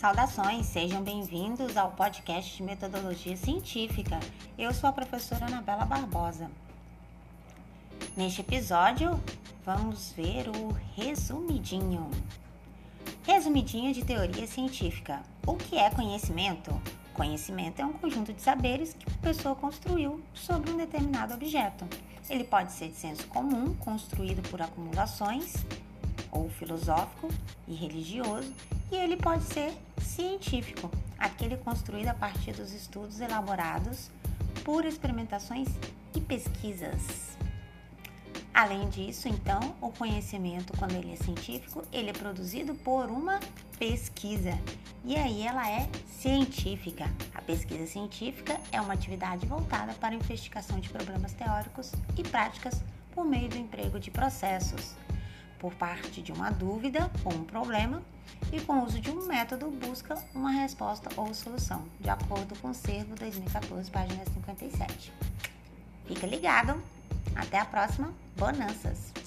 Saudações, sejam bem-vindos ao podcast de Metodologia Científica. Eu sou a professora Anabela Barbosa. Neste episódio, vamos ver o resumidinho. Resumidinho de teoria científica. O que é conhecimento? Conhecimento é um conjunto de saberes que uma pessoa construiu sobre um determinado objeto. Ele pode ser de senso comum, construído por acumulações, ou filosófico e religioso, e ele pode ser científico, aquele construído a partir dos estudos elaborados por experimentações e pesquisas. Além disso, então, o conhecimento, quando ele é científico, ele é produzido por uma pesquisa. E aí ela é científica. A pesquisa científica é uma atividade voltada para a investigação de problemas teóricos e práticas por meio do emprego de processos, por parte de uma dúvida ou um problema e com o uso de um método busca uma resposta ou solução, de acordo com o Servo 2014, página 57. Fica ligado! Até a próxima! Bonanças!